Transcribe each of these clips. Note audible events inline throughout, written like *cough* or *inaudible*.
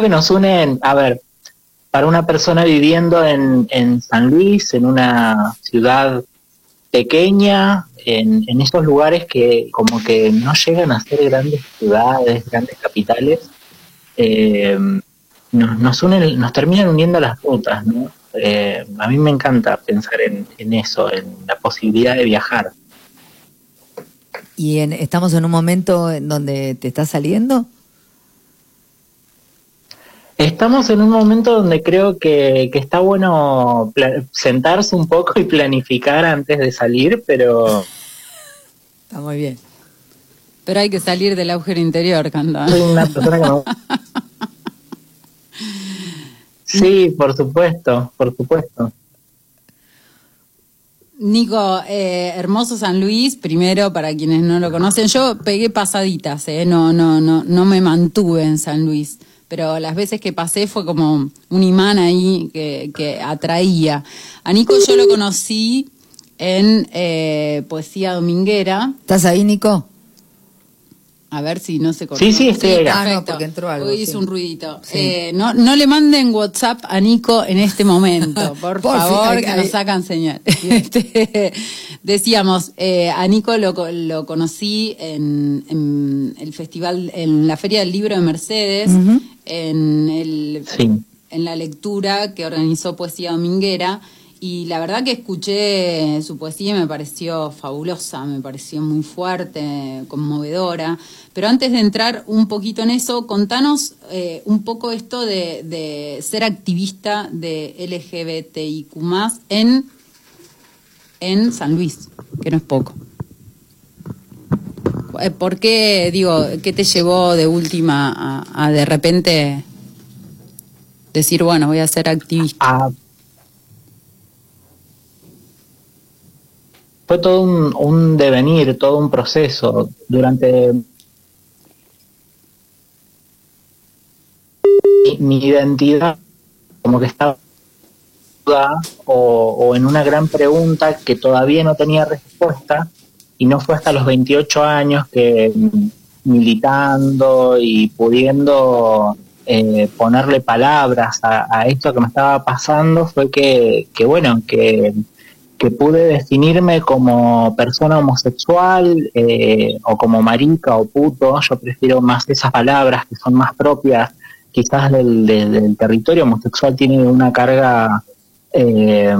que nos unen, a ver, para una persona viviendo en, en San Luis, en una ciudad pequeña, en, en esos lugares que como que no llegan a ser grandes ciudades, grandes capitales, eh, nos, nos, unen, nos terminan uniendo las rutas, ¿no? Eh, a mí me encanta pensar en, en, eso, en la posibilidad de viajar. ¿Y en, estamos en un momento en donde te está saliendo? Estamos en un momento donde creo que, que está bueno sentarse un poco y planificar antes de salir, pero... Está muy bien. Pero hay que salir del agujero interior, Canda. Soy una persona que me... Sí, por supuesto, por supuesto. Nico, eh, hermoso San Luis, primero para quienes no lo conocen, yo pegué pasaditas, eh, no, no, no, no me mantuve en San Luis, pero las veces que pasé fue como un imán ahí que, que atraía. A Nico yo lo conocí en eh, Poesía Dominguera. ¿Estás ahí, Nico? A ver si no se cortó. Sí, sí, estoy sí, ah, no, porque entró algo. Hoy hizo sí. un ruidito. Sí. Eh, no, no le manden WhatsApp a Nico en este momento, *laughs* por, Por favor, fin, que ahí- nos sacan señal. *laughs* Este, decíamos, eh, a Nico lo, co- lo conocí en, en el festival, en la Feria del Libro de Mercedes, en el Sí. en la lectura que organizó Poesía Dominguera y la verdad que escuché su poesía y me pareció fabulosa, me pareció muy fuerte, conmovedora. Pero antes de entrar un poquito en eso, contanos eh, un poco esto de, de ser activista de LGBTIQ en, en San Luis, que no es poco. Eh, ¿Por qué, digo, qué te llevó de última a, de repente decir, bueno, voy a ser activista? Ah, fue todo un, un devenir, todo un proceso. Durante mi, mi identidad, como que estaba o, en una gran pregunta que todavía no tenía respuesta y no fue hasta los 28 años que mm, militando y pudiendo eh, ponerle palabras a, esto que me estaba pasando fue que, que bueno, que, que pude definirme como persona homosexual eh, o como marica o puto, yo prefiero más esas palabras que son más propias quizás del, del territorio homosexual tiene una carga eh,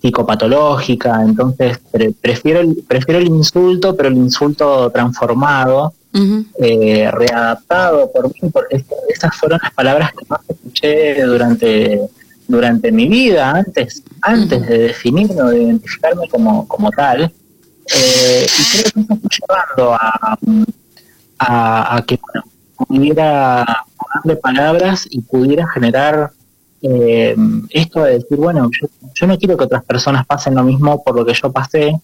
psicopatológica, entonces pre- prefiero, el, prefiero el insulto, pero el insulto transformado, eh, readaptado por mí, porque es- esas fueron las palabras que más escuché durante, durante mi vida, antes, antes de definirme o de identificarme como, como tal. Eh, y creo que eso fue llevando a, a, a que bueno, pudiera ponerle palabras y pudiera generar eh, esto de decir, bueno, yo, yo no quiero que otras personas pasen lo mismo por lo que yo pasé,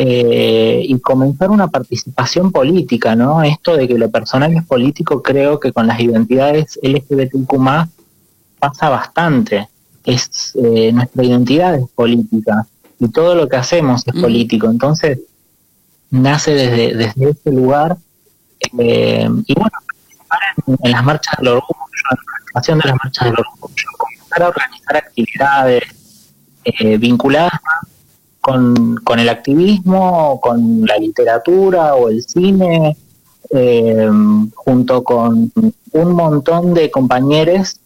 eh, y comenzar una participación política, ¿no? Esto de que lo personal es político, creo que con las identidades LGBTQ pasa bastante. Es eh, nuestra identidad es política y todo lo que hacemos es Mm. político. Entonces nace desde, desde ese lugar eh, y bueno, participar en, en las marchas del orgullo, en la organización de las marchas del orgullo, a organizar actividades eh, vinculadas con, con el activismo, con la literatura o el cine, eh, junto con un montón de compañeros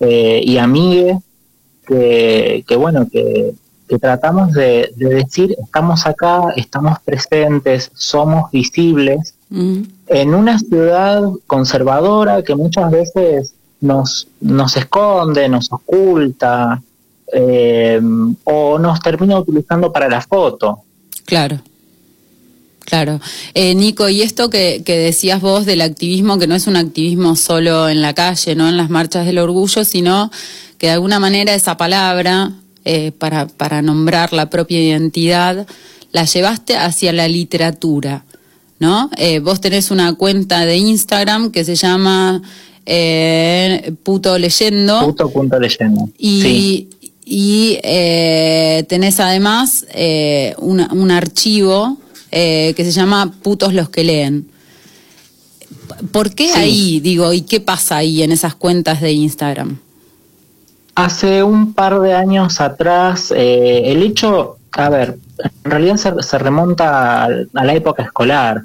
eh, y amigues que, que bueno, que, que tratamos de, de decir, estamos acá, estamos presentes, somos visibles, Ujú. en una ciudad conservadora que muchas veces nos, nos esconde, nos oculta, eh, o nos termina utilizando para la foto. Claro. Claro. Eh, Nico, y esto que, que decías vos del activismo, que no es un activismo solo en la calle, no en las marchas del orgullo, sino que de alguna manera esa palabra, eh, para, para nombrar la propia identidad, la llevaste hacia la literatura, ¿no? Eh, vos tenés una cuenta de Instagram que se llama eh, Puto Leyendo. Puto punto leyendo. Y, Sí. y eh, tenés además eh, una- un archivo eh, que se llama Putos los que leen. ¿Por qué ahí, digo, y qué pasa ahí en esas cuentas de Instagram? Hace un par de años atrás, eh, el hecho, a ver, en realidad se, remonta a, la época escolar,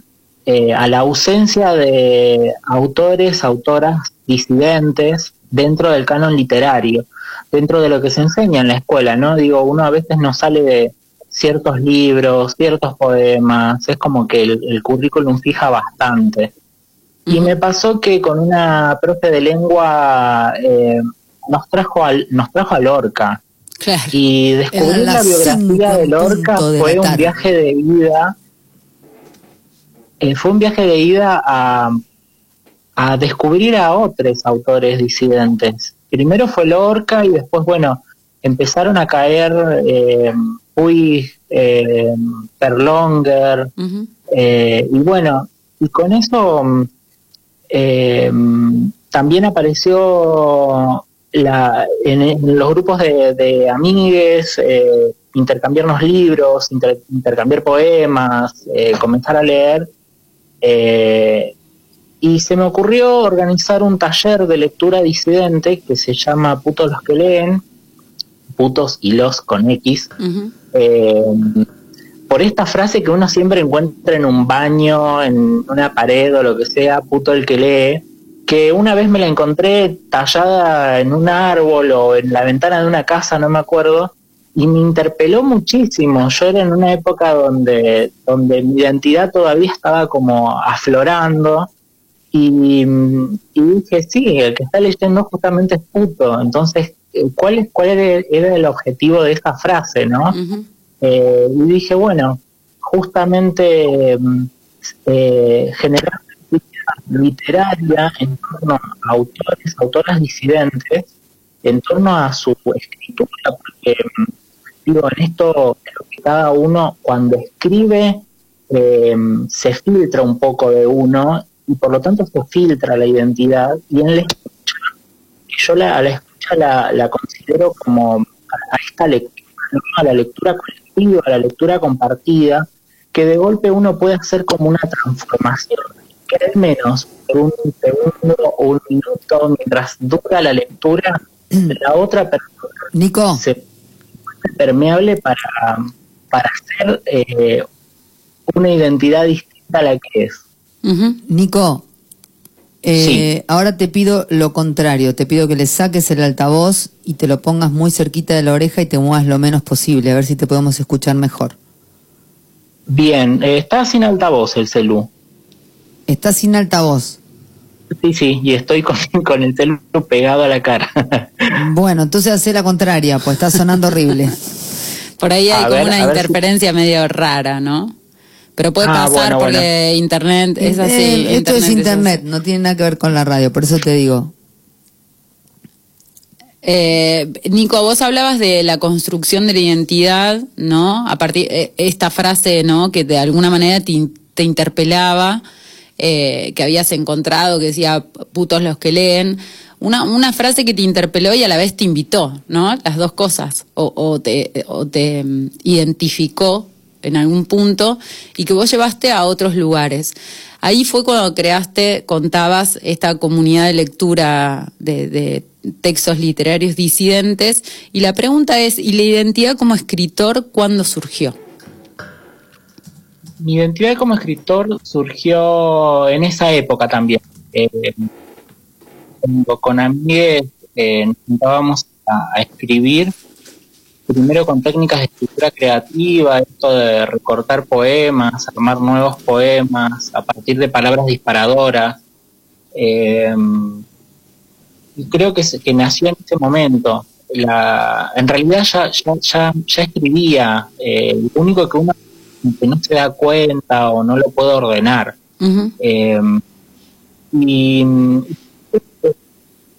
eh, a la ausencia de autores, autoras disidentes dentro del canon literario, dentro de lo que se enseña en la escuela, ¿no? Digo, uno a veces no sale de ciertos libros, ciertos poemas, es como que el, currículum fija bastante. Y me pasó que con una profe de lengua eh, nos trajo al, nos trajo a Lorca. Y descubrir la biografía de Lorca fue un viaje de ida. Eh, fue un viaje de ida a, a descubrir a otros autores disidentes. Primero fue Lorca y después, bueno, empezaron a caer eh, Puig, eh, Perlonger, eh, y bueno, y con eso eh, también apareció la, en, los grupos de, amigues, intercambiarnos libros, intercambiar poemas, comenzar a leer. Y se me ocurrió organizar un taller de lectura disidente que se llama Putos los que leen, putos y los con X, eh, por esta frase que uno siempre encuentra en un baño, en una pared o lo que sea, puto el que lee, que una vez me la encontré tallada en un árbol o en la ventana de una casa, no me acuerdo, y me interpeló muchísimo. Yo era en una época donde, donde mi identidad todavía estaba como aflorando y, dije, sí, el que está leyendo justamente es puto. Entonces, eh, ¿cuál, es, cuál era, el objetivo de esa frase, no? Eh, y dije, bueno, justamente mm, eh, generar literaria en torno a autores, autoras disidentes, en torno a su escritura, porque mm, digo, en esto creo que cada uno cuando escribe se filtra un poco de uno y por lo tanto se filtra la identidad y en la escucha, yo la, a la escucha la, considero como a esta lectura, a la lectura colectiva, a la lectura compartida, que de golpe uno puede hacer como una transformación, querer menos por un segundo o un minuto mientras dura la lectura, *clears throat* la otra persona Nico. se permeable para, para hacer eh, una identidad distinta a la que es. Nico, eh, ahora te pido lo contrario, te pido que le saques el altavoz y te lo pongas muy cerquita de la oreja y te muevas lo menos posible, a ver si te podemos escuchar mejor. Bien, eh, está sin altavoz el celu. Está sin altavoz. Sí, sí, y estoy con, *laughs* con el celu pegado a la cara. *laughs* bueno, entonces hace la contraria, pues está sonando horrible. Por ahí hay como una interferencia medio rara, ¿no? Pero puede ah, pasar porque internet es así. Eh, esto es internet, no tiene nada que ver con la radio, por eso te digo. Eh, Nico, vos hablabas de la construcción de la identidad, ¿no? A partir eh, esta frase, ¿no? Que de alguna manera te, interpelaba, eh, que habías encontrado, que decía putos los que leen. Una, una frase que te interpeló y a la vez te invitó, ¿no? Las dos cosas. O, te, o te mm, identificó en algún punto y que vos llevaste a otros lugares. Ahí fue cuando creaste, contabas, esta comunidad de lectura de, textos literarios disidentes y la pregunta es, ¿y la identidad como escritor cuándo surgió? Mi identidad como escritor surgió en esa época también. Eh, con amigos eh, nos a escribir primero con técnicas de escritura creativa, esto de recortar poemas, armar nuevos poemas a partir de palabras disparadoras. Eh, y creo que, que nació en ese momento. La, en realidad ya, ya, ya, escribía, eh, lo único que uno no se da cuenta o no lo puede ordenar. Eh, y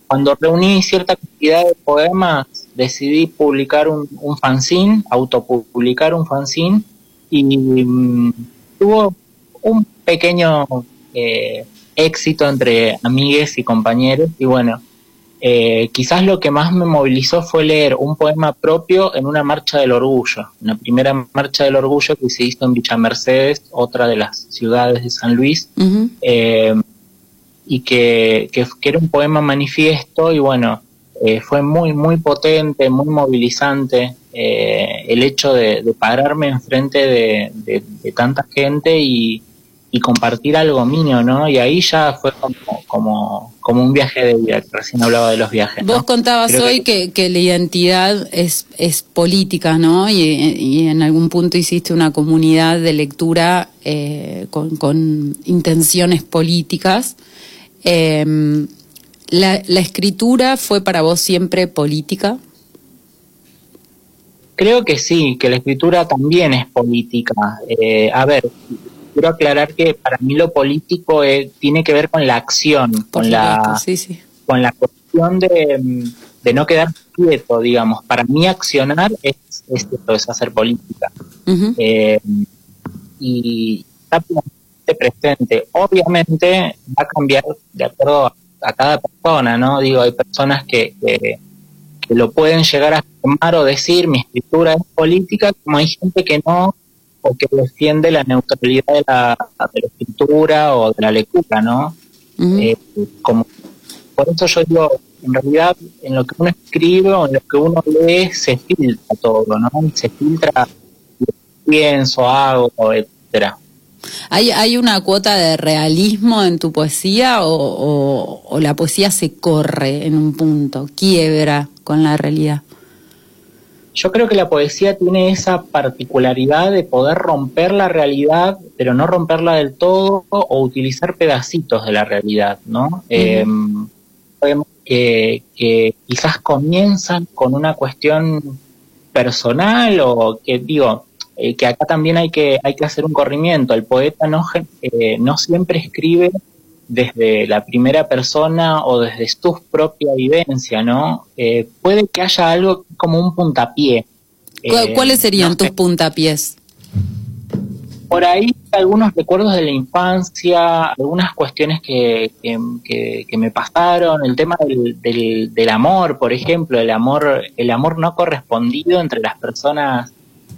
cuando reuní cierta cantidad de poemas, decidí publicar un, un fanzine, autopublicar un fanzine, y mm, tuvo un pequeño eh, éxito entre amigues y compañeros. Y bueno, eh, quizás lo que más me movilizó fue leer un poema propio en una marcha del orgullo, una primera marcha del orgullo que se hizo en Villa Mercedes, otra de las ciudades de San Luis y que, que, era un poema manifiesto y bueno, eh, fue muy, muy potente, muy movilizante eh, el hecho de, pararme enfrente de, de, tanta gente y, y, compartir algo mío, ¿no? Y ahí ya fue como, como, como un viaje de vida, recién hablaba de los viajes. Vos contabas hoy que, que, la identidad es, es política, ¿no? Y, y, en algún punto hiciste una comunidad de lectura eh, con, con intenciones políticas. Eh, ¿la, ¿La escritura fue para vos siempre política? Creo que sí, que la escritura también es política. Eh, a ver, quiero aclarar que para mí lo político eh, tiene que ver con la acción, con la, con la cuestión de, de, no quedar quieto, digamos. Para mí accionar es, es es hacer política. eh, y está presente. Obviamente va a cambiar de acuerdo a, cada persona, ¿no? Digo, hay personas que, que, lo pueden llegar a afirmar o decir, mi escritura es política, como hay gente que no, o que defiende la neutralidad de la, de la escritura o de la lectura, ¿no? Eh, como, por eso yo digo, en realidad, en lo que uno escribe o en lo que uno lee, se filtra todo, ¿no? Se filtra lo que pienso, hago, etcétera. ¿Hay, ¿Hay una cuota de realismo en tu poesía o, o, la poesía se corre en un punto, quiebra con la realidad? Yo creo que la poesía tiene esa particularidad de poder romper la realidad, pero no romperla del todo o utilizar pedacitos de la realidad, ¿no? eh, que, que quizás comienzan con una cuestión personal o que digo, eh, que acá también hay que, hay que hacer un corrimiento. El poeta no, eh, no siempre escribe desde la primera persona o desde su propia vivencia, ¿no? Eh, puede que haya algo como un puntapié. ¿Cuáles serían tus puntapiés? Por ahí algunos recuerdos de la infancia, algunas cuestiones que, que, que, me pasaron, el tema del, del, del, amor, por ejemplo, el amor, el amor no correspondido entre las personas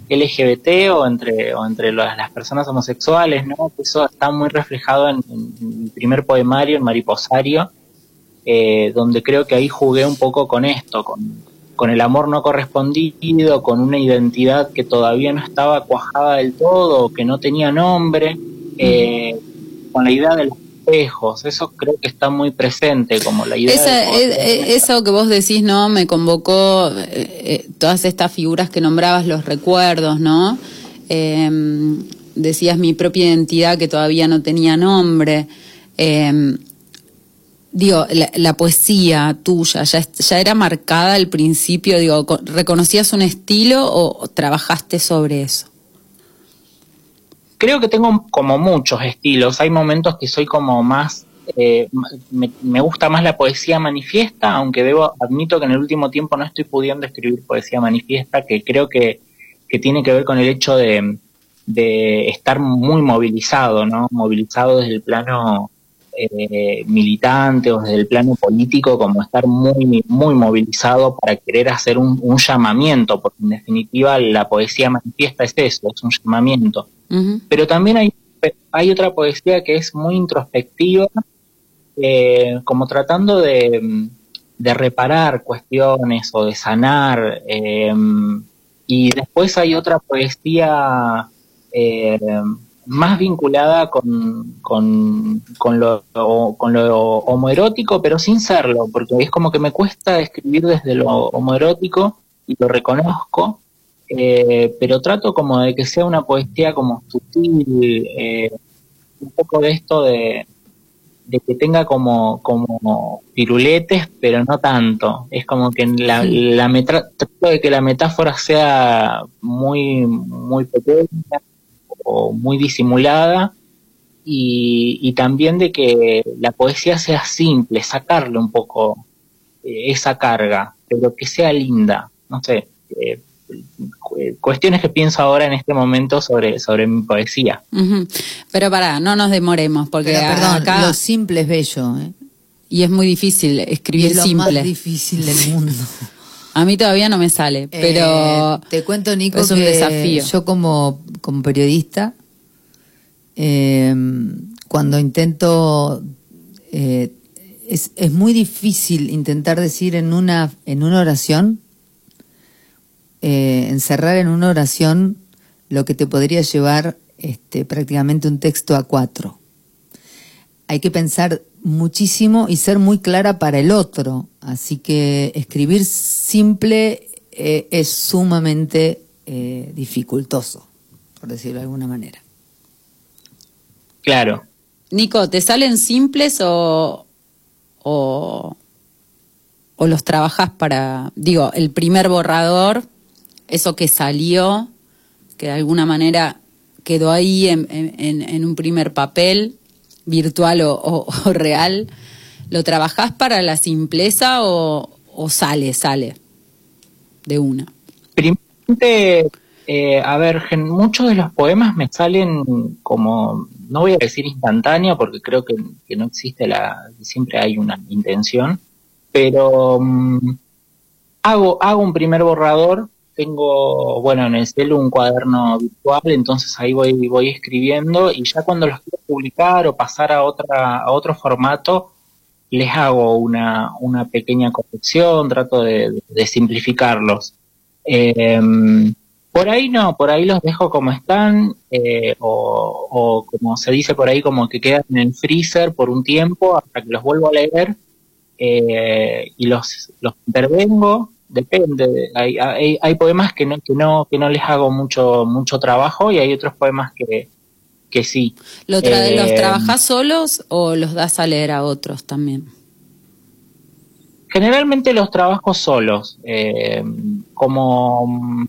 LGBT o entre, o entre las, personas homosexuales, ¿no? Eso está muy reflejado en, mi primer poemario, en Mariposario, eh, donde creo que ahí jugué un poco con esto, con, con el amor no correspondido, con una identidad que todavía no estaba cuajada del todo, que no tenía nombre, eh, con la idea del espejos, eso creo que está muy presente, como la idea. de eso que vos decís, ¿no? Me convocó eh, eh, todas estas figuras que nombrabas, los recuerdos, ¿no? Em, decías mi propia identidad que todavía no tenía nombre. Em, digo, la, poesía tuya, ya, ¿ya era marcada al principio? Digo, ¿reconocías un estilo o trabajaste sobre eso? Creo que tengo como muchos estilos. Hay momentos que soy como más, eh, me, gusta más la poesía manifiesta, aunque debo, admito que en el último tiempo no estoy pudiendo escribir poesía manifiesta, que creo que, que tiene que ver con el hecho de, de estar muy movilizado, ¿no? Movilizado desde el plano eh, militante o desde el plano político, como estar muy, muy movilizado para querer hacer un, un llamamiento, porque en definitiva la poesía manifiesta es eso, es un llamamiento. Pero también hay, hay otra poesía que es muy introspectiva, eh, como tratando de, de, reparar cuestiones o de sanar. Eh, y después hay otra poesía eh, más vinculada con, con, con, lo, con lo homoerótico, pero sin serlo, porque es como que me cuesta escribir desde lo homoerótico y lo reconozco, eh, pero trato como de que sea una poesía como sutil, eh, un poco de esto de, de que tenga como, como piruletes, pero no tanto. Es como que la, la trato de que la metáfora sea muy, muy pequeña o muy disimulada y, y también de que la poesía sea simple, sacarle un poco eh, esa carga, pero que sea linda. No sé, eh, cuestiones que pienso ahora en este momento sobre, sobre mi poesía. Pero para, no nos demoremos, porque perdón, acá... lo simple es bello. ¿eh? Y es muy difícil escribir es lo simple. más difícil del mundo. *laughs* A mí todavía no me sale, pero eh, te cuento Nico es un desafío. Yo como como periodista eh, cuando intento eh, es, es, muy difícil intentar decir en una, en una oración, eh, encerrar en una oración lo que te podría llevar este, prácticamente un texto a cuatro. Hay que pensar muchísimo y ser muy clara para el otro. Así que escribir simple eh, es sumamente eh, dificultoso, por decirlo de alguna manera. Claro. Nico, ¿te salen simples o, o, o los trabajas para, digo, el primer borrador, eso que salió, que de alguna manera quedó ahí en, en, un primer papel, virtual o, real, ¿lo trabajás para la simpleza o, sale, sale de una? Primeramente, eh, a ver, muchos de los poemas me salen como, no voy a decir instantánea porque creo que, no existe la, siempre hay una intención, pero mm, hago, hago un primer borrador tengo, bueno, en el celu un cuaderno virtual, entonces ahí voy, voy escribiendo y ya cuando los quiero publicar o pasar a otra, a otro formato, les hago una, una pequeña corrección, trato de, simplificarlos. Em, por ahí no, por ahí los dejo como están, eh, o, o, como se dice por ahí, como que quedan en el freezer por un tiempo hasta que los vuelvo a leer eh, y los, los intervengo depende. Hay, hay, hay, poemas que no, que no, que no les hago mucho, mucho trabajo y hay otros poemas que, que sí. ¿Lo ¿Los eh, trabajas solos o los das a leer a otros también? Generalmente los trabajo solos, eh, como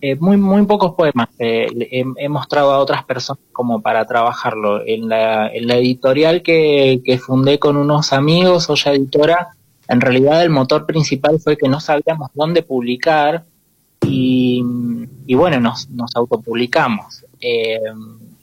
eh, muy, muy pocos poemas he, mostrado a otras personas como para trabajarlo. En la, en la editorial que, que fundé con unos amigos, Olla Editora, en realidad el motor principal fue que no sabíamos dónde publicar y, bueno, nos, nos autopublicamos. Eh,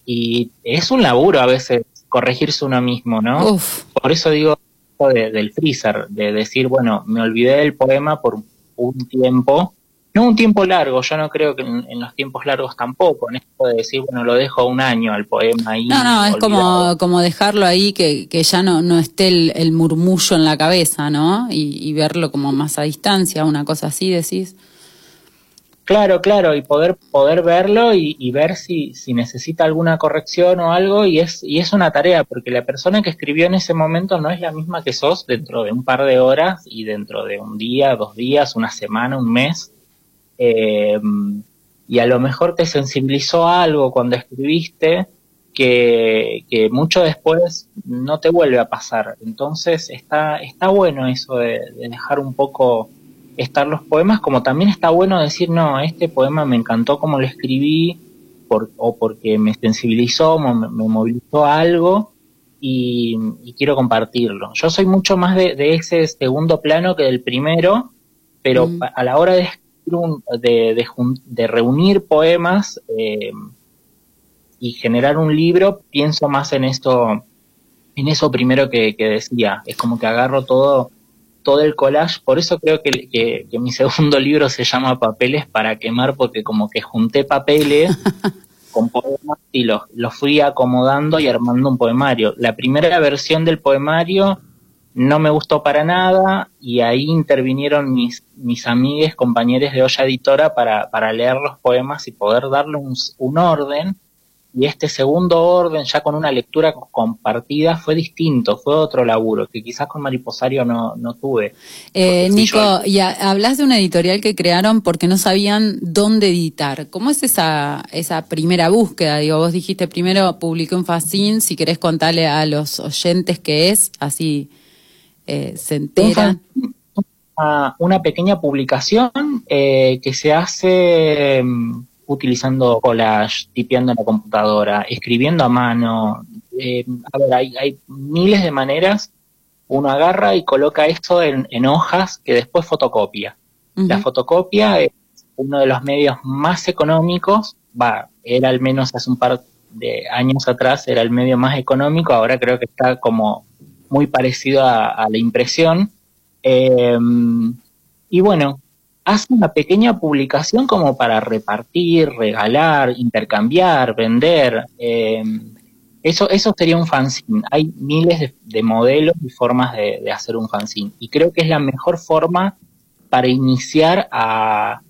y es un laburo a veces corregirse uno mismo, ¿no? Por eso digo del freezer, de decir, bueno, me olvidé del poema por un tiempo no un tiempo largo, yo no creo que en, los tiempos largos tampoco, en esto de decir, bueno, lo dejo un año al poema ahí. No, no, es como, como dejarlo ahí, que, que ya no, no esté el, murmullo en la cabeza, ¿no? Y, verlo como más a distancia, una cosa así, decís. Claro, claro, y poder, poder verlo y, ver si, si necesita alguna corrección o algo, y es, y es una tarea, porque la persona que escribió en ese momento no es la misma que sos dentro de un par de horas y dentro de un día, dos días, una semana, un mes eh, y a lo mejor te sensibilizó algo cuando escribiste que, mucho después no te vuelve a pasar. Entonces está, está bueno eso de, dejar un poco estar los poemas, como también está bueno decir, no, este poema me encantó como lo escribí, o porque me sensibilizó, me, movilizó algo, y, quiero compartirlo. Yo soy mucho más de, ese segundo plano que del primero, pero mm. a la hora de de, de, reunir poemas eh, y generar un libro, pienso más en esto, en eso primero que, decía. Es como que agarro todo, todo el collage. Por eso creo que, que, mi *laughs* segundo libro se llama Papeles para quemar, porque como que junté papeles *laughs* con poemas y los, los fui acomodando y armando un poemario. La primera versión del poemario no me gustó para nada y ahí intervinieron mis, mis amigues, compañeros de olla editora para, para leer los poemas y poder darle un, un, orden. Y este segundo orden, ya con una lectura compartida, fue distinto, fue otro laburo, que quizás con Mariposario no, no tuve. Eh, Nico, y hablas de una editorial que crearon porque no sabían dónde editar. ¿Cómo es esa, esa primera búsqueda? Digo, vos dijiste primero publiqué un facín, si querés contarle a los oyentes qué es, así eh, se entera. Una, pequeña publicación eh, que se hace mm, utilizando collage, tipeando en la computadora, escribiendo a mano. Eh, a ver, hay, miles de maneras. Uno agarra y coloca esto en, hojas que después fotocopia. La fotocopia es uno de los medios más económicos, va, era al menos hace un par de años atrás, era el medio más económico, ahora creo que está como muy parecido a, la impresión. Em, y bueno, hace una pequeña publicación como para repartir, regalar, intercambiar, vender. Em, eso, eso sería un fanzine. Hay miles de, modelos y formas de, hacer un fanzine. Y creo que es la mejor forma para iniciar a,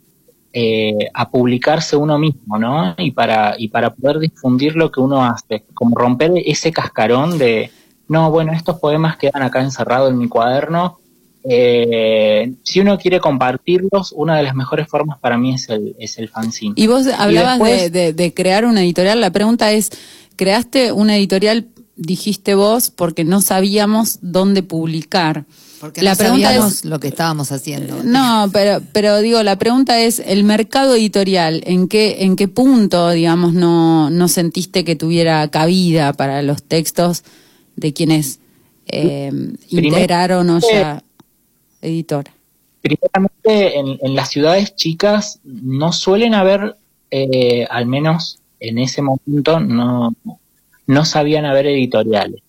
eh, a publicarse uno mismo, ¿no? Y para, y para poder difundir lo que uno hace. Como romper ese cascarón de, no, bueno, estos poemas quedan acá encerrados en mi cuaderno. Eh, si uno quiere compartirlos, una de las mejores formas para mí es el, es el fanzine. Y vos hablabas de, de crear una editorial. La pregunta es, creaste una editorial, dijiste vos, porque no sabíamos dónde publicar. Porque la no pregunta es lo que estábamos haciendo. No, pero pero digo, la pregunta es el mercado editorial, ¿en qué en qué punto, digamos, no no sentiste que tuviera cabida para los textos de quienes eh, integraron o ya editora? Primeramente, en, en, las ciudades chicas no suelen haber, eh, al menos en ese momento no, no sabían haber editoriales.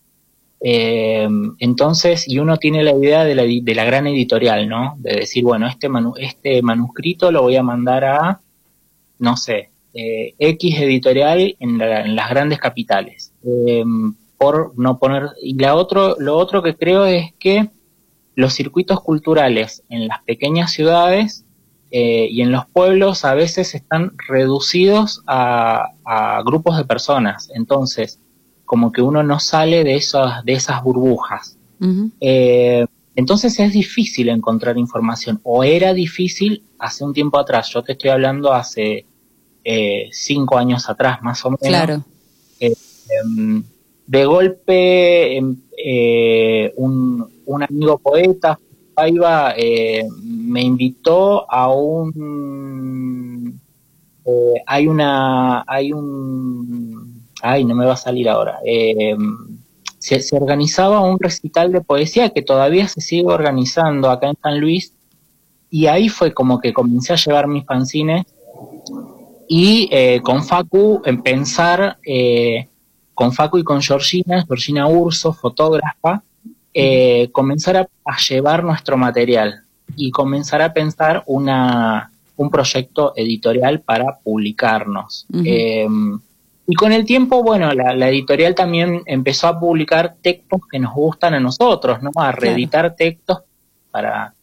Eh, entonces, y uno tiene la idea de la, de la gran editorial, ¿no? De decir, bueno, este, este manuscrito lo voy a mandar a, no sé, eh, X editorial en, las grandes capitales. Por no poner. Y la otro, lo otro que creo es que los circuitos culturales en las pequeñas ciudades eh, y en los pueblos a veces están reducidos a, grupos de personas. Entonces, como que uno no sale de, esas, de esas burbujas. Eh, entonces es difícil encontrar información, o era difícil hace un tiempo atrás. Yo te estoy hablando hace eh, cinco años atrás, más o menos. Claro. Em, de golpe, em, un, un amigo poeta, Paiva eh, me invitó a un eh, hay una hay un ay no me va a salir ahora eh, se, organizaba un recital de poesía que todavía se sigue organizando acá en San Luis y ahí fue como que comencé a llevar mis fanzines y con Facu en pensar con Facu y con Georgina, Georgina Urso, fotógrafa, eh, comenzar a, llevar nuestro material y comenzar a pensar una, un proyecto editorial para publicarnos. Em, y con el tiempo, bueno, la, editorial también empezó a publicar textos que nos gustan a nosotros, ¿no? A reeditar textos para,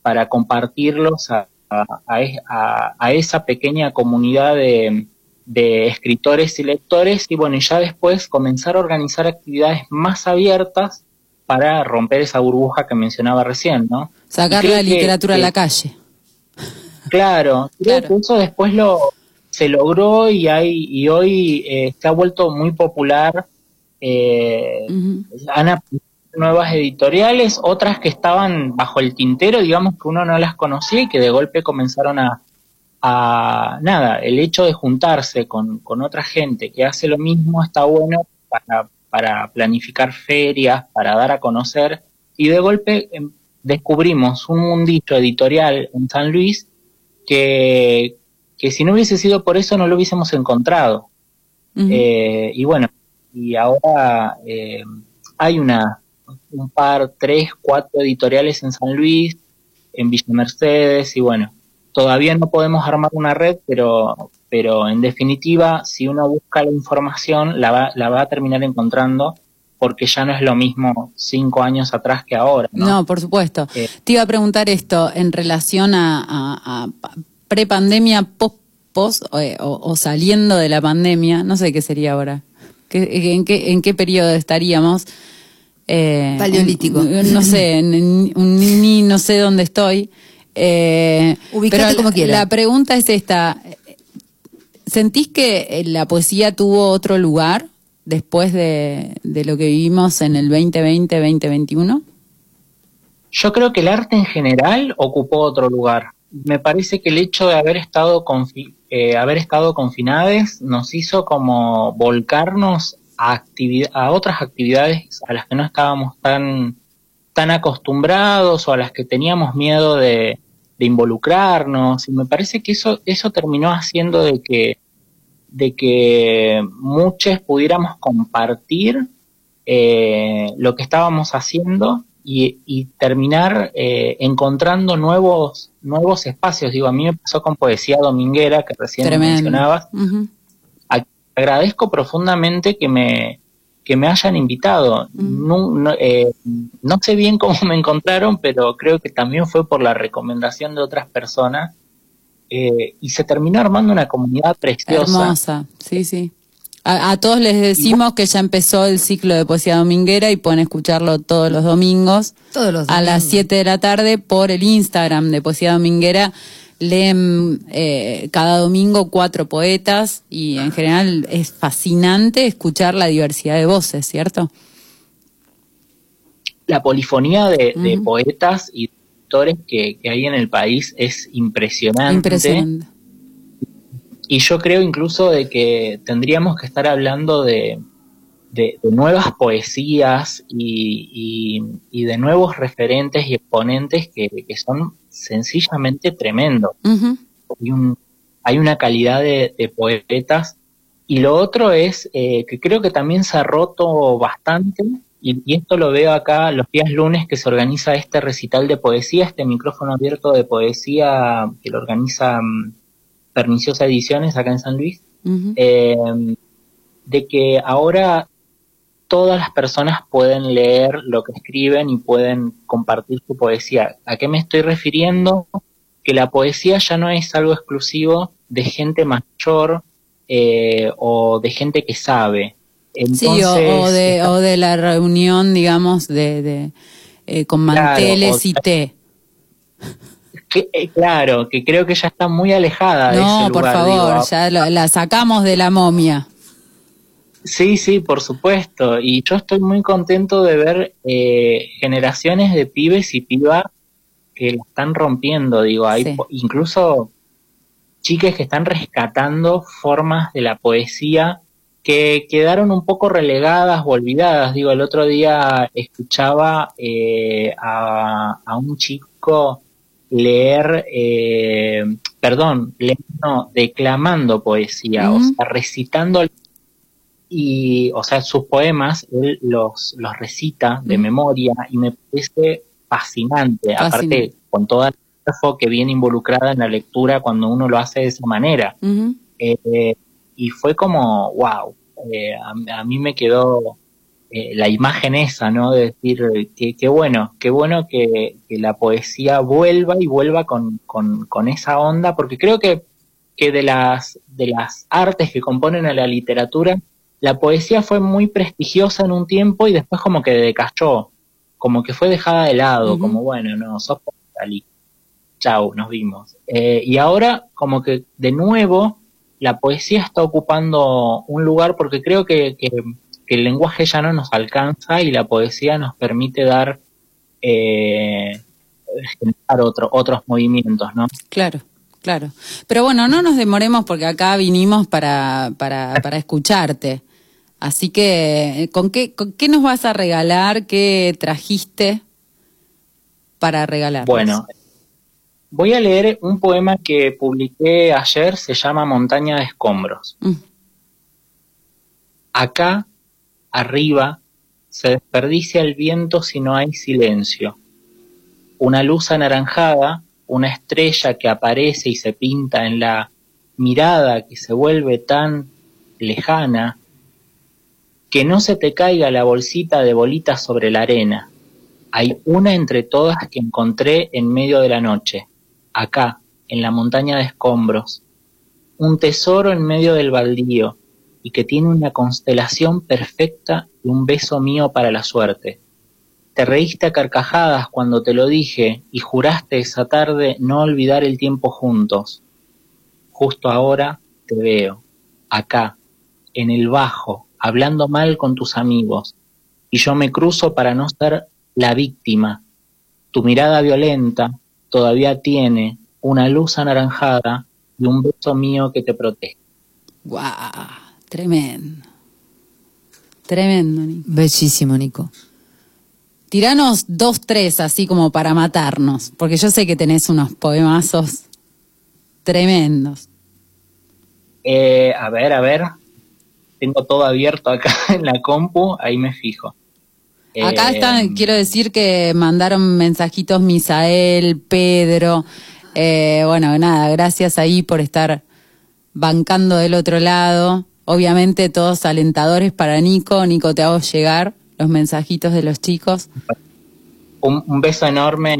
para compartirlos a, a, esa pequeña comunidad de, de escritores y lectores y bueno, y ya después comenzar a organizar actividades más abiertas para romper esa burbuja que mencionaba recién, ¿no? Sacar la literatura a la calle. Claro, creo que eso después lo se logró y hay y hoy eh, se ha vuelto muy popular. Eh, Han nuevas editoriales, otras que estaban bajo el tintero, digamos que uno no las conocía y que de golpe comenzaron a, a nada, el hecho de juntarse con, con otra gente que hace lo mismo está bueno para para planificar ferias, para dar a conocer, y de golpe em, descubrimos un mundito editorial en San Luis que, que si no hubiese sido por eso no lo hubiésemos encontrado. Eh, y bueno, y ahora eh, hay una, un par, tres, cuatro editoriales en San Luis, en Villa Mercedes, y bueno, todavía no podemos armar una red, pero, pero en definitiva, si uno busca la información, la va, la va a terminar encontrando porque ya no es lo mismo cinco años atrás que ahora. No, por supuesto. Eh, Te iba a preguntar esto en relación a, a, pre-pandemia, post, eh, o, saliendo de la pandemia, no sé qué sería ahora. en, qué, ¿En qué periodo estaríamos? Eh, Paleolítico. No sé, ni no sé dónde estoy. Eh, Ubicate como quieras. La pregunta es esta. ¿Sentís que eh, la poesía tuvo otro lugar después de, lo que vivimos en el 2020-2021? Yo creo que el arte en general ocupó otro lugar. Me parece que el hecho de haber estado, eh, haber estado confinados nos hizo como volcarnos a, a otras actividades a las que no estábamos tan, tan acostumbrados o a las que teníamos miedo de, de involucrarnos y me parece que eso eso terminó haciendo de que de que muchos pudiéramos compartir eh, lo que estábamos haciendo y, terminar eh, encontrando nuevos nuevos espacios. Digo a mí me pasó con poesía dominguera que recién mencionabas. Agradezco profundamente que me que me hayan invitado. No, eh, no, sé bien cómo me encontraron, pero creo que también fue por la recomendación de otras personas. Eh, y se terminó armando una comunidad preciosa. Hermosa, sí, sí. A, todos les decimos que ya empezó el ciclo de poesía dominguera y pueden escucharlo todos los domingos. Todos los A las 7 de la tarde por el Instagram de Poesía Dominguera leen eh, cada domingo cuatro poetas y en general es fascinante escuchar la diversidad de voces, ¿cierto? La polifonía de, poetas y autores que, hay en el país es impresionante. Impresionante. Y yo creo incluso de que tendríamos que estar hablando de, de, nuevas poesías y, de nuevos referentes y exponentes que, son sencillamente tremendos. hay, una calidad de, poetas. Y lo otro es eh, que creo que también se ha roto bastante, y, y, esto lo veo acá los días lunes que se organiza este recital de poesía, este micrófono abierto de poesía que lo organiza mm, Perniciosa Ediciones acá en San Luis, eh, de que ahora todas las personas pueden leer lo que escriben y pueden compartir su poesía. ¿A qué me estoy refiriendo? Que la poesía ya no es algo exclusivo de gente mayor eh, o de gente que sabe. sí, o, de, la reunión, digamos, de, eh, con manteles y té. Eh, claro, que creo que ya está muy alejada de ese lugar. por favor, ya la sacamos de la momia. Sí, sí, por supuesto. Y yo estoy muy contento de ver eh, generaciones de pibes y pibas que la están rompiendo. Digo, hay incluso chiques que están rescatando formas de la poesía que quedaron un poco relegadas o olvidadas. Digo, el otro día escuchaba eh, a, un chico leer, eh, perdón, leer, no, declamando poesía, o sea, recitando y, o sea, sus poemas él los, los recita de memoria y me parece fascinante, aparte con toda la que viene involucrada en la lectura cuando uno lo hace de esa manera. Eh, y fue como, wow, eh, a, mí me quedó eh, la imagen esa, ¿no? De decir, qué bueno, qué bueno que, la poesía vuelva y vuelva con, con, con esa onda, porque creo que, que de, las, de las artes que componen a la literatura, la poesía fue muy prestigiosa en un tiempo y después como que decayó, como que fue dejada de lado, como bueno, no, sos y chau, nos vimos. Eh, y ahora como que de nuevo la poesía está ocupando un lugar porque creo que, el lenguaje ya no nos alcanza y la poesía nos permite dar eh, otro, otros movimientos, ¿no? Claro. Claro. Pero bueno, no nos demoremos porque acá vinimos para, para, para escucharte. Así que, ¿con qué, qué nos vas a regalar? ¿Qué trajiste para regalar? Bueno, voy a leer un poema que publiqué ayer, se llama Montaña de Escombros. Mm. Acá, arriba, se desperdicia el viento si no hay silencio. Una luz anaranjada, una estrella que aparece y se pinta en la mirada que se vuelve tan lejana, que no se te caiga la bolsita de bolitas sobre la arena. Hay una entre todas que encontré en medio de la noche, acá, en la montaña de escombros. Un tesoro en medio del baldío y que tiene una constelación perfecta y un beso mío para la suerte. Te reíste a carcajadas cuando te lo dije y juraste esa tarde no olvidar el tiempo juntos. Justo ahora te veo, acá, en el bajo, hablando mal con tus amigos, y yo me cruzo para no ser la víctima. Tu mirada violenta todavía tiene una luz anaranjada y un beso mío que te protege. ¡Guau! Tremendo. Tremendo, Nico. Bellísimo, Nico. Tiranos dos, tres, así como para matarnos, porque yo sé que tenés unos poemazos tremendos. Eh, a ver, a ver tengo todo abierto acá *laughs* en la compu, ahí me fijo. Acá eh, están, quiero decir que mandaron mensajitos Misael, Pedro. Eh, bueno, nada, gracias ahí por estar bancando del otro lado. obviamente todos alentadores para Nico. Nico, te hago llegar los mensajitos de los chicos. Un, beso enorme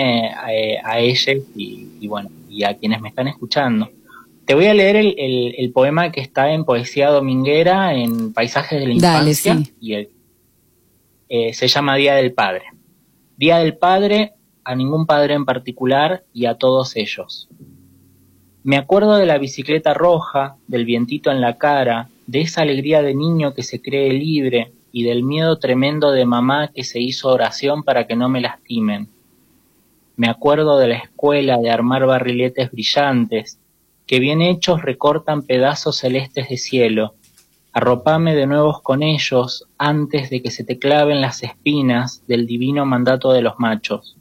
eh, a, ellos y, bueno, y a quienes me están escuchando. Te voy a leer el, poema que está en Poesía Dominguera, en Paisajes de la Infancia, y eh, se llama Día del Padre. Día del Padre, a ningún padre en particular y a todos ellos. Me acuerdo de la bicicleta roja, del vientito en la cara, de esa alegría de niño que se cree libre y del miedo tremendo de mamá que se hizo oración para que no me lastimen. Me acuerdo de la escuela de armar barriletes brillantes, que bien hechos recortan pedazos celestes de cielo. Arropame de nuevos con ellos antes de que se te claven las espinas del divino mandato de los machos.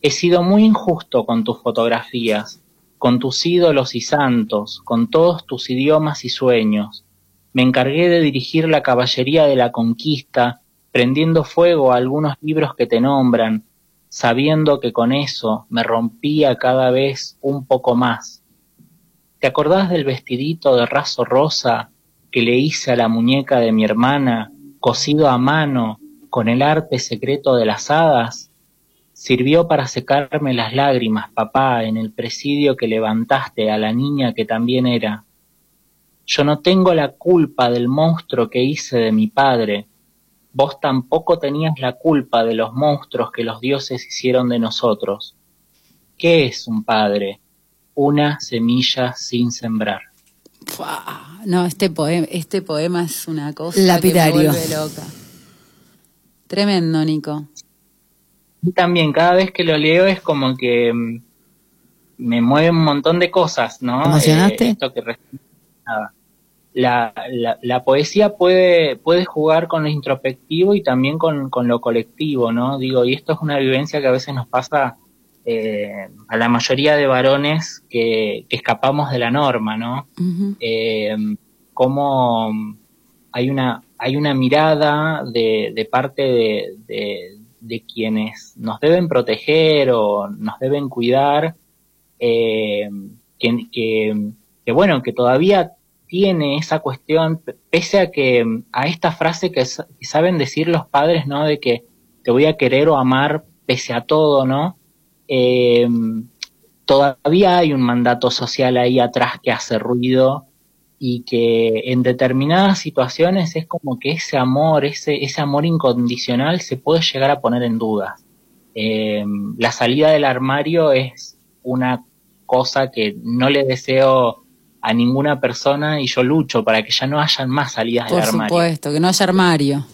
He sido muy injusto con tus fotografías, con tus ídolos y santos, con todos tus idiomas y sueños. Me encargué de dirigir la caballería de la conquista, prendiendo fuego a algunos libros que te nombran, sabiendo que con eso me rompía cada vez un poco más. ¿Te acordás del vestidito de raso rosa que le hice a la muñeca de mi hermana, cosido a mano, con el arte secreto de las hadas? Sirvió para secarme las lágrimas, papá, en el presidio que levantaste a la niña que también era. Yo no tengo la culpa del monstruo que hice de mi padre. Vos tampoco tenías la culpa de los monstruos que los dioses hicieron de nosotros. ¿Qué es un padre? Una semilla sin sembrar. No, este poema, este poema es una cosa Lapidario. que me vuelve loca. Tremendo, Nico también cada vez que lo leo es como que mm, me mueve un montón de cosas, ¿no? ¿Emocionaste? Eh, que la, la, poesía puede, puede jugar con lo introspectivo y también con, lo colectivo, ¿no? Digo, y esto es una vivencia que a veces nos pasa eh, a la mayoría de varones que, escapamos de la norma, ¿no? Eh, como hay una, hay una mirada de, de parte de, de quienes nos deben proteger o nos deben cuidar, eh, que, bueno, que todavía tiene esa cuestión, pese a que a esta frase que, saben decir los padres, ¿no? De que te voy a querer o amar pese a todo, ¿no? Eh, todavía hay un mandato social ahí atrás que hace ruido y que en determinadas situaciones es como que ese amor, ese, ese amor incondicional se puede llegar a poner en duda. Eh, la salida del armario es una cosa que no le deseo a ninguna persona y yo lucho para que ya no hayan más salidas del armario. Por supuesto, que no haya armario.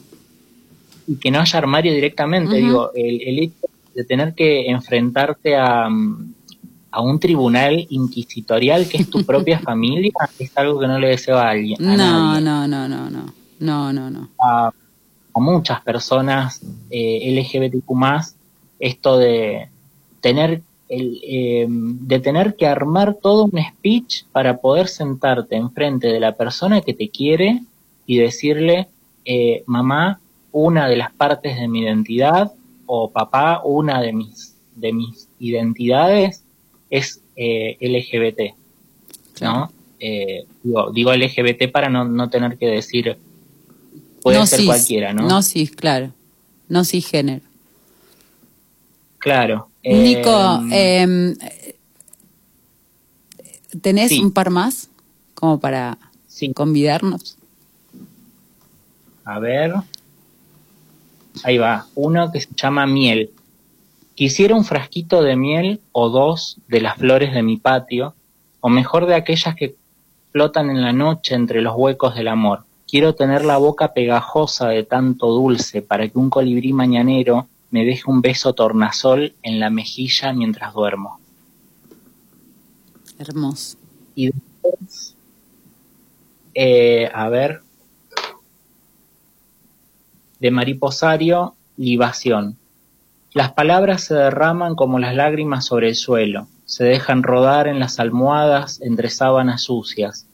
Y que no haya armario directamente, digo, el, el hecho de tener que enfrentarte a, a un tribunal inquisitorial que es tu propia *laughs* familia es algo que no le deseo a alguien. no, no, no, no, no, no, no, no. A, muchas personas eh, LGBTQ esto de tener el, eh, de tener que armar todo un speech para poder sentarte enfrente de la persona que te quiere y decirle eh, mamá una de las partes de mi identidad o papá una de mis de mis identidades es eh, LGBT, ¿no? Eh, digo, LGBT para no, no tener que decir, puede ser cualquiera, ¿no? No sí, claro, no género. Claro. Nico, eh, em, ¿tenés un par más como para convidarnos? A ver. Ahí va, uno que se llama Miel. Quisiera un frasquito de miel o dos de las flores de mi patio, o mejor de aquellas que flotan en la noche entre los huecos del amor. Quiero tener la boca pegajosa de tanto dulce para que un colibrí mañanero me deje un beso tornasol en la mejilla mientras duermo. Hermoso. Y después, eh, a ver, de mariposario, libación. Las palabras se derraman como las lágrimas sobre el suelo, se dejan rodar en las almohadas entre sábanas sucias.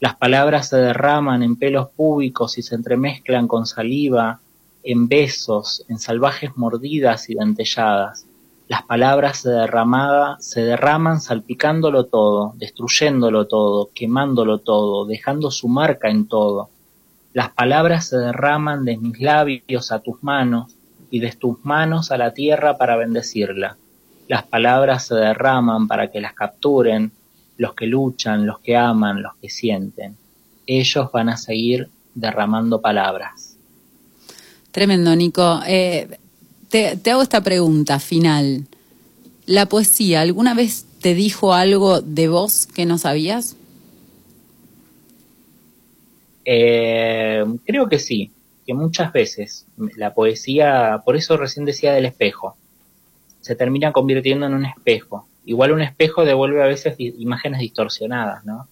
Las palabras se derraman en pelos públicos y se entremezclan con saliva, en besos, en salvajes mordidas y dentelladas. Las palabras se, derramada, se derraman salpicándolo todo, destruyéndolo todo, quemándolo todo, dejando su marca en todo. Las palabras se derraman de mis labios a tus manos y de tus manos a la tierra para bendecirla. Las palabras se derraman para que las capturen los que luchan, los que aman, los que sienten. Ellos van a seguir derramando palabras. Tremendo, Nico. Eh, te, hago esta pregunta final. ¿La poesía alguna vez te dijo algo de vos que no sabías? Eh, creo que sí, que muchas veces la poesía, por eso recién decía del espejo, se termina convirtiendo en un espejo. Igual un espejo devuelve a veces imágenes distorsionadas, ¿no?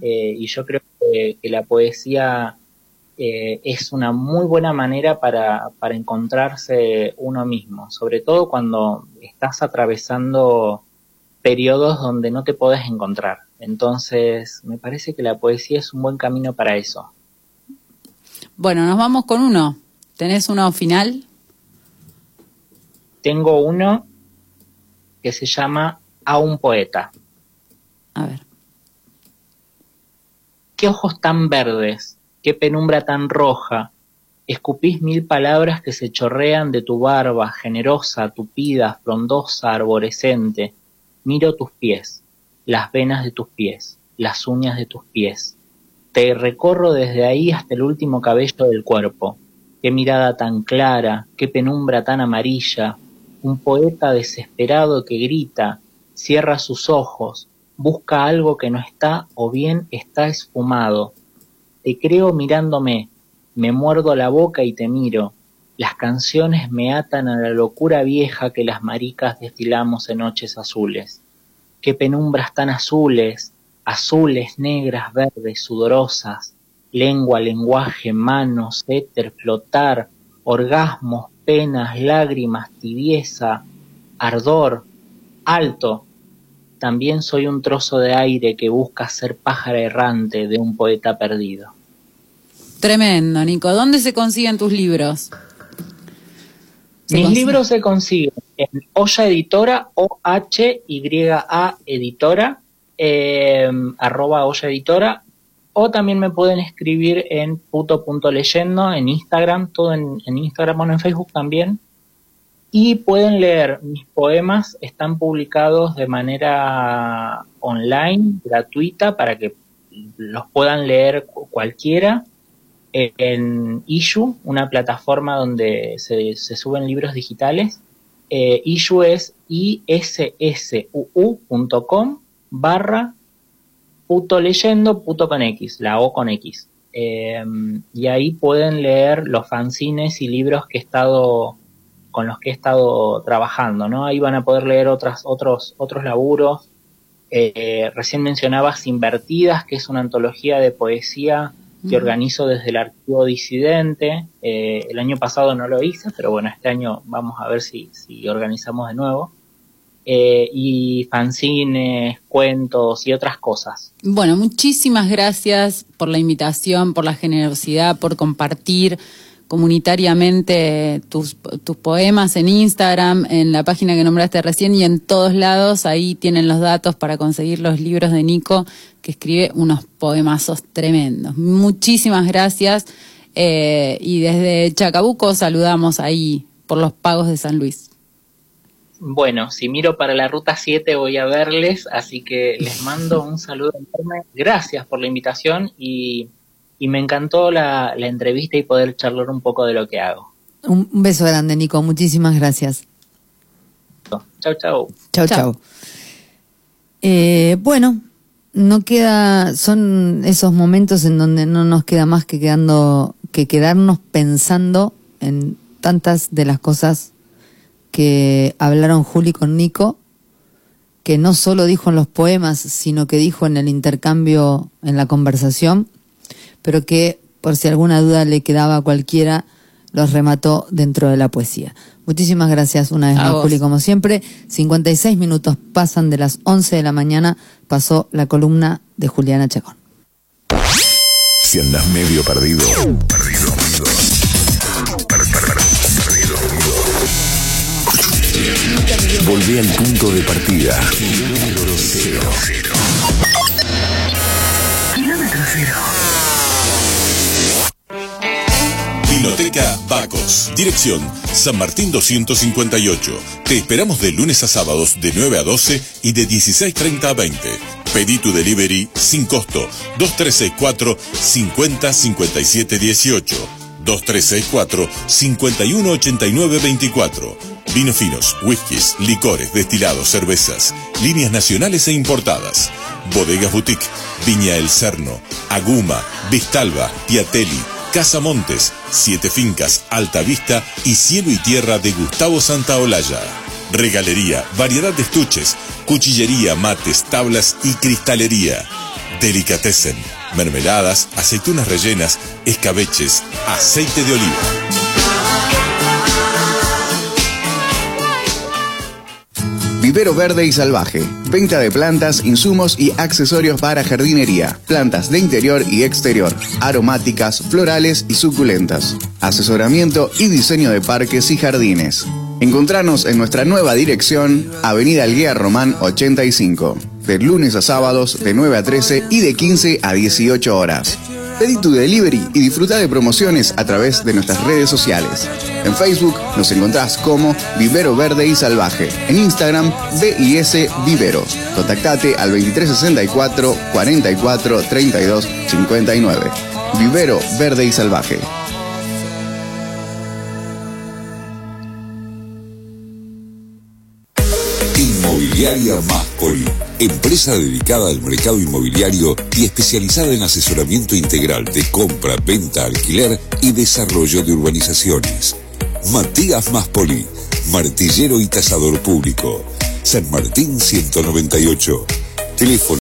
Eh, y yo creo que, la poesía eh, es una muy buena manera para, para encontrarse uno mismo, sobre todo cuando estás atravesando periodos donde no te podés encontrar. Entonces, me parece que la poesía es un buen camino para eso. Bueno, nos vamos con uno. ¿Tenés uno final? Tengo uno que se llama A un poeta. A ver. Qué ojos tan verdes, qué penumbra tan roja, escupís mil palabras que se chorrean de tu barba, generosa, tupida, frondosa, arborescente. Miro tus pies, las venas de tus pies, las uñas de tus pies. Te recorro desde ahí hasta el último cabello del cuerpo. Qué mirada tan clara, qué penumbra tan amarilla. Un poeta desesperado que grita, cierra sus ojos, busca algo que no está o bien está esfumado, te creo mirándome, me muerdo la boca y te miro. Las canciones me atan a la locura vieja que las maricas destilamos en noches azules. Qué penumbras tan azules, azules, negras, verdes, sudorosas, lengua, lenguaje, manos, éter, flotar, orgasmos, penas, lágrimas, tibieza, ardor, alto. También soy un trozo de aire que busca ser pájaro errante de un poeta perdido. Tremendo, Nico. ¿Dónde se consiguen tus libros? Mis libros se consiguen en Olla Editora, O-H-Y-A Editora, em, arroba Olla Editora, o también me pueden escribir en puto.leyendo, en Instagram, todo en, Instagram, bueno, en Facebook también, y pueden leer mis poemas, están publicados de manera online, gratuita, para que los puedan leer cualquiera en Issue, una plataforma donde se, suben libros digitales. Eh, Issue es issuu.com barra puto leyendo, puto con X, la O con X. Eh, y ahí pueden leer los fanzines y libros que he estado con los que he estado trabajando, ¿no? Ahí van a poder leer otras, otros, otros laburos. Eh, recién mencionabas Invertidas, que es una antología de poesía que organizo desde el archivo disidente. Eh, el año pasado no lo hice, pero bueno, este año vamos a ver si, si organizamos de nuevo. Eh, y fanzines, cuentos y otras cosas. Bueno, muchísimas gracias por la invitación, por la generosidad, por compartir comunitariamente tus, tus poemas en Instagram, en la página que nombraste recién y en todos lados. Ahí tienen los datos para conseguir los libros de Nico, que escribe unos poemazos tremendos. Muchísimas gracias. Eh, y desde Chacabuco saludamos ahí por los pagos de San Luis. Bueno, si miro para la ruta 7 voy a verles, así que les mando un saludo enorme. Gracias por la invitación y y me encantó la, entrevista y poder charlar un poco de lo que hago. Un, beso grande, Nico. Muchísimas gracias. Chau, chau. Chau, chau. Eh, bueno, no queda, son esos momentos en donde no nos queda más que quedando, que quedarnos pensando en tantas de las cosas que hablaron Juli con Nico, que no solo dijo en los poemas, sino que dijo en el intercambio, en la conversación pero que por si alguna duda le quedaba a cualquiera, los remató dentro de la poesía. Muchísimas gracias una vez más, Juli, como siempre. 56 minutos pasan de las 11 de la mañana, pasó la columna de Juliana Chacón. Si andas medio perdido, perdido, perdido. Volvé al punto de partida. Kilómetro cero. Kilómetro cero. Biblioteca Bacos. Dirección San Martín 258. Te esperamos de lunes a sábados de 9 a 12 y de 16.30 a 20. Pedí tu delivery sin costo. 2364 50 57 18. 2364 51 89 24. Vinos finos, whiskies, licores, destilados, cervezas, líneas nacionales e importadas. Bodegas Boutique, Viña El Cerno, Aguma, Vistalba, Piatelli, Casa Montes, Siete Fincas, Alta Vista y Cielo y Tierra de Gustavo Santaolalla. Regalería, variedad de estuches, cuchillería, mates, tablas y cristalería. Delicatessen, mermeladas, aceitunas rellenas, escabeches, aceite de oliva. Vivero Verde y Salvaje. Venta de plantas, insumos y accesorios para jardinería. Plantas de interior y exterior. Aromáticas, florales y suculentas. Asesoramiento y diseño de parques y jardines. Encontranos en nuestra nueva dirección, Avenida Alguea Román 85. De lunes a sábados de 9 a 13 y de 15 a 18 horas. Pedí tu delivery y disfruta de promociones a través de nuestras redes sociales. En Facebook nos encontrás como Vivero Verde y Salvaje. En Instagram, VIS Vivero. Contactate al 2364 44 32 59. Vivero Verde y Salvaje. Inmobiliaria Máspoli, empresa dedicada al mercado inmobiliario y especializada en asesoramiento integral de compra, venta, alquiler y desarrollo de urbanizaciones. Matías Máspoli, martillero y tasador público. San Martín 198. Teléfono